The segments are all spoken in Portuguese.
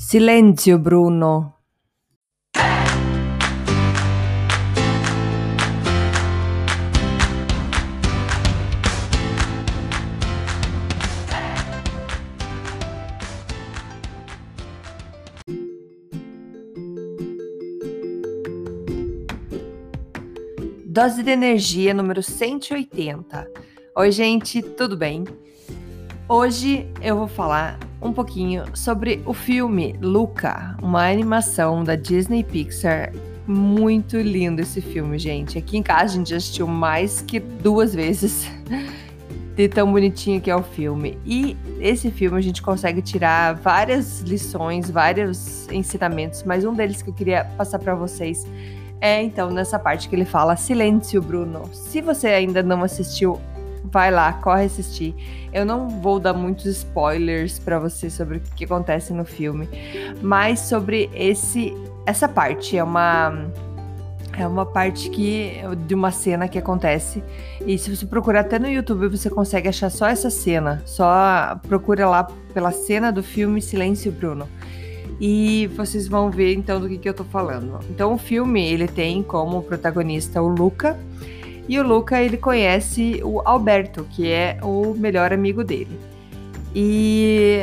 Silenzio, Bruno. Dose de energia número 180. Oi, gente, tudo bem? Hoje eu vou falar um pouquinho sobre o filme Luca, uma animação da Disney Pixar. Muito lindo esse filme, gente. Aqui em casa a gente já assistiu mais que duas vezes. De tão bonitinho que é o filme. E esse filme a gente consegue tirar várias lições, vários ensinamentos, mas um deles que eu queria passar para vocês é então nessa parte que ele fala Silêncio, Bruno. Se você ainda não assistiu, vai lá, corre assistir. Eu não vou dar muitos spoilers para você sobre o que acontece no filme, mas sobre esse essa parte é uma é uma parte que de uma cena que acontece e se você procurar até no YouTube você consegue achar só essa cena. Só procura lá pela cena do filme Silêncio, Bruno e vocês vão ver então do que, que eu tô falando. Então o filme ele tem como protagonista o Luca e o Luca ele conhece o Alberto, que é o melhor amigo dele. E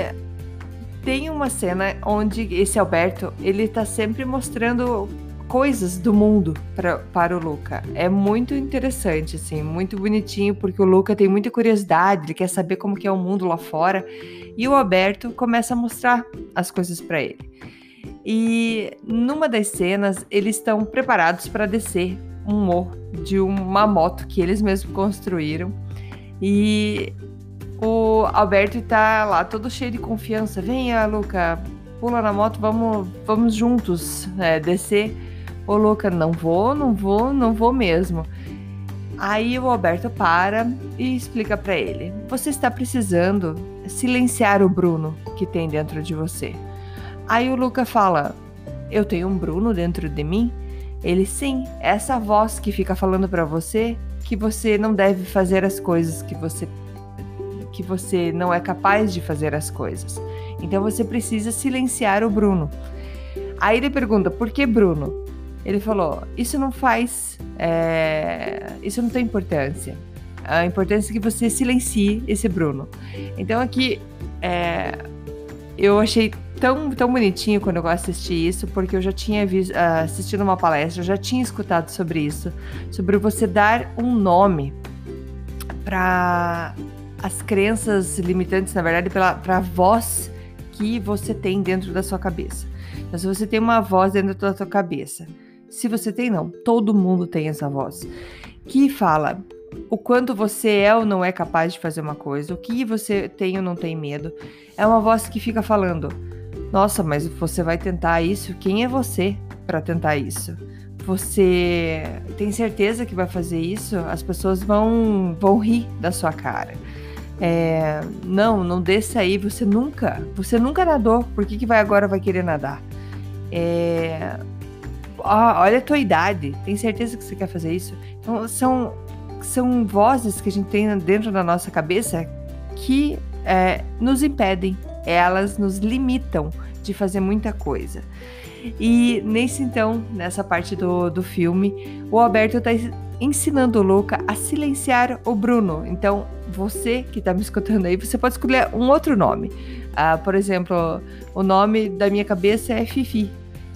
tem uma cena onde esse Alberto ele tá sempre mostrando coisas do mundo pra, para o Luca. É muito interessante, assim, muito bonitinho, porque o Luca tem muita curiosidade, ele quer saber como que é o mundo lá fora, e o Alberto começa a mostrar as coisas para ele. E numa das cenas, eles estão preparados para descer um morro de uma moto que eles mesmos construíram. E o Alberto tá lá todo cheio de confiança. Venha, Luca, pula na moto, vamos, vamos juntos é, descer. Ô, Luca, não vou, não vou, não vou mesmo. Aí o Alberto para e explica para ele: Você está precisando silenciar o Bruno que tem dentro de você. Aí o Luca fala: Eu tenho um Bruno dentro de mim? Ele sim, essa voz que fica falando para você que você não deve fazer as coisas que você que você não é capaz de fazer as coisas. Então você precisa silenciar o Bruno. Aí ele pergunta: "Por que Bruno?" Ele falou: Isso não faz. É, isso não tem importância. A importância é que você silencie esse Bruno. Então aqui é, eu achei tão, tão bonitinho quando eu assisti isso, porque eu já tinha visto, uh, assistido uma palestra, eu já tinha escutado sobre isso, sobre você dar um nome para as crenças limitantes, na verdade, para a voz que você tem dentro da sua cabeça. Então, se você tem uma voz dentro da sua cabeça se você tem, não. Todo mundo tem essa voz. Que fala o quanto você é ou não é capaz de fazer uma coisa, o que você tem ou não tem medo. É uma voz que fica falando: Nossa, mas você vai tentar isso? Quem é você para tentar isso? Você tem certeza que vai fazer isso? As pessoas vão, vão rir da sua cara. É, não, não desça aí, você nunca, você nunca nadou, por que, que vai agora vai querer nadar? É, olha a tua idade, tem certeza que você quer fazer isso? Então, são, são vozes que a gente tem dentro da nossa cabeça que é, nos impedem, elas nos limitam de fazer muita coisa. E nesse então, nessa parte do, do filme, o Alberto está ensinando o Luca a silenciar o Bruno. Então, você que está me escutando aí, você pode escolher um outro nome. Uh, por exemplo, o nome da minha cabeça é Fifi.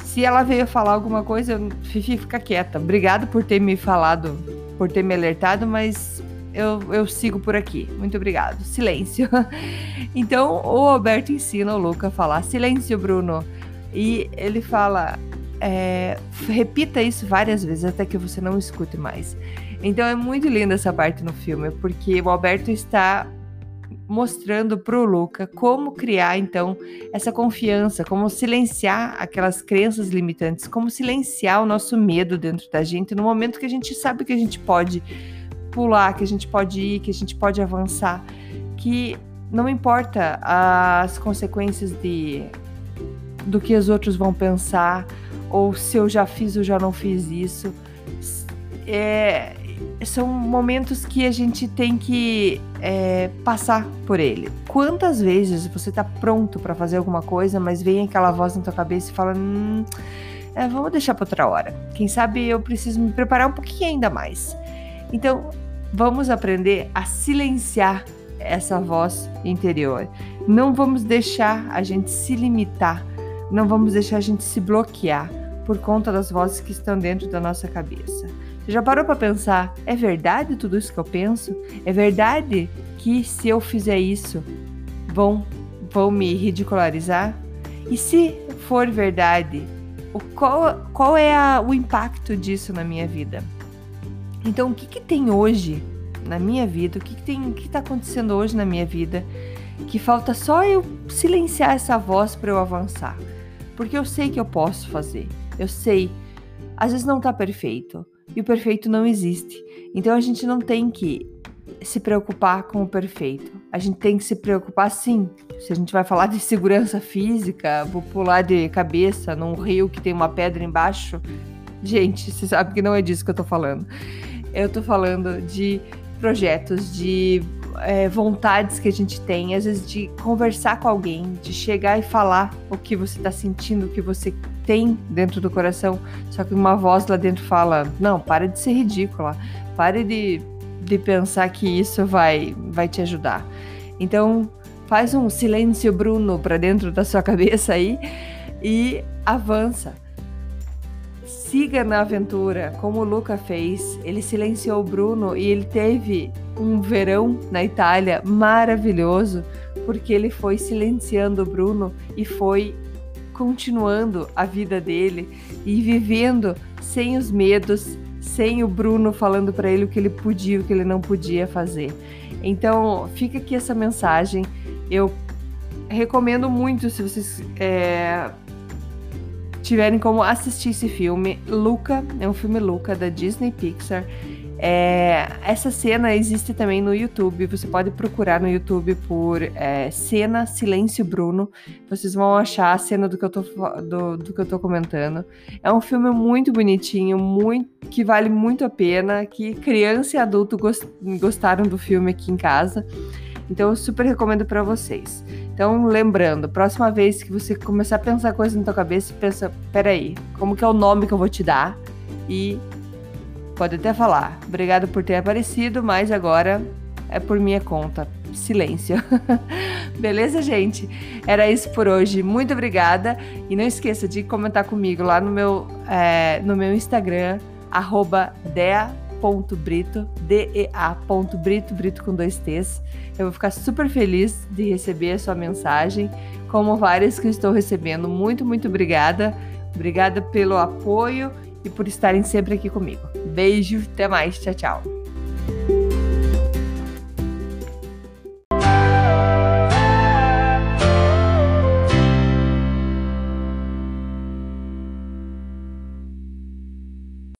Se ela veio falar alguma coisa, Fifi, fica quieta. Obrigado por ter me falado, por ter me alertado, mas eu, eu sigo por aqui. Muito obrigado. Silêncio. então, o Alberto ensina o Luca a falar silêncio, Bruno. E ele fala, é, repita isso várias vezes até que você não escute mais. Então é muito linda essa parte no filme, porque o Alberto está mostrando para o Luca como criar então essa confiança, como silenciar aquelas crenças limitantes, como silenciar o nosso medo dentro da gente no momento que a gente sabe que a gente pode pular, que a gente pode ir, que a gente pode avançar, que não importa as consequências de do que os outros vão pensar ou se eu já fiz ou já não fiz isso. É, são momentos que a gente tem que é, passar por ele. Quantas vezes você tá pronto para fazer alguma coisa, mas vem aquela voz na tua cabeça e fala: hum, é, vamos deixar para outra hora. Quem sabe eu preciso me preparar um pouquinho ainda mais. Então, vamos aprender a silenciar essa voz interior. Não vamos deixar a gente se limitar, não vamos deixar a gente se bloquear por conta das vozes que estão dentro da nossa cabeça. Já parou para pensar? É verdade tudo isso que eu penso? É verdade que se eu fizer isso vão vão me ridicularizar? E se for verdade, o, qual, qual é a, o impacto disso na minha vida? Então, o que, que tem hoje na minha vida? O que, que tem, o que está acontecendo hoje na minha vida? Que falta só eu silenciar essa voz para eu avançar, porque eu sei que eu posso fazer. Eu sei. Às vezes não está perfeito e o perfeito não existe. Então a gente não tem que se preocupar com o perfeito. A gente tem que se preocupar sim. Se a gente vai falar de segurança física, vou pular de cabeça num rio que tem uma pedra embaixo. Gente, você sabe que não é disso que eu tô falando. Eu tô falando de projetos, de é, vontades que a gente tem, às vezes de conversar com alguém, de chegar e falar o que você tá sentindo, o que você tem dentro do coração, só que uma voz lá dentro fala: não, para de ser ridícula, pare de, de pensar que isso vai, vai te ajudar. Então, faz um silêncio, Bruno, para dentro da sua cabeça aí e avança. Siga na aventura, como o Luca fez. Ele silenciou o Bruno e ele teve um verão na Itália maravilhoso, porque ele foi silenciando o Bruno e foi continuando a vida dele e vivendo sem os medos, sem o Bruno falando para ele o que ele podia o que ele não podia fazer. Então, fica aqui essa mensagem. Eu recomendo muito se vocês é, tiverem como assistir esse filme. Luca, é um filme Luca da Disney Pixar. É, essa cena existe também no YouTube. Você pode procurar no YouTube por é, cena Silêncio Bruno. Vocês vão achar a cena do que eu tô, do, do que eu tô comentando. É um filme muito bonitinho, muito que vale muito a pena. Que criança e adulto gost, gostaram do filme aqui em casa. Então eu super recomendo para vocês. Então, lembrando, próxima vez que você começar a pensar coisa na tua cabeça, pensa, peraí, como que é o nome que eu vou te dar? E Pode até falar. Obrigado por ter aparecido, mas agora é por minha conta. Silêncio. Beleza, gente? Era isso por hoje. Muito obrigada. E não esqueça de comentar comigo lá no meu, é, no meu Instagram, arroba dea.brito, D-E-A.brito, brito com dois T's. Eu vou ficar super feliz de receber a sua mensagem, como várias que estou recebendo. Muito, muito obrigada. Obrigada pelo apoio e por estarem sempre aqui comigo. Beijo, até mais, tchau, tchau.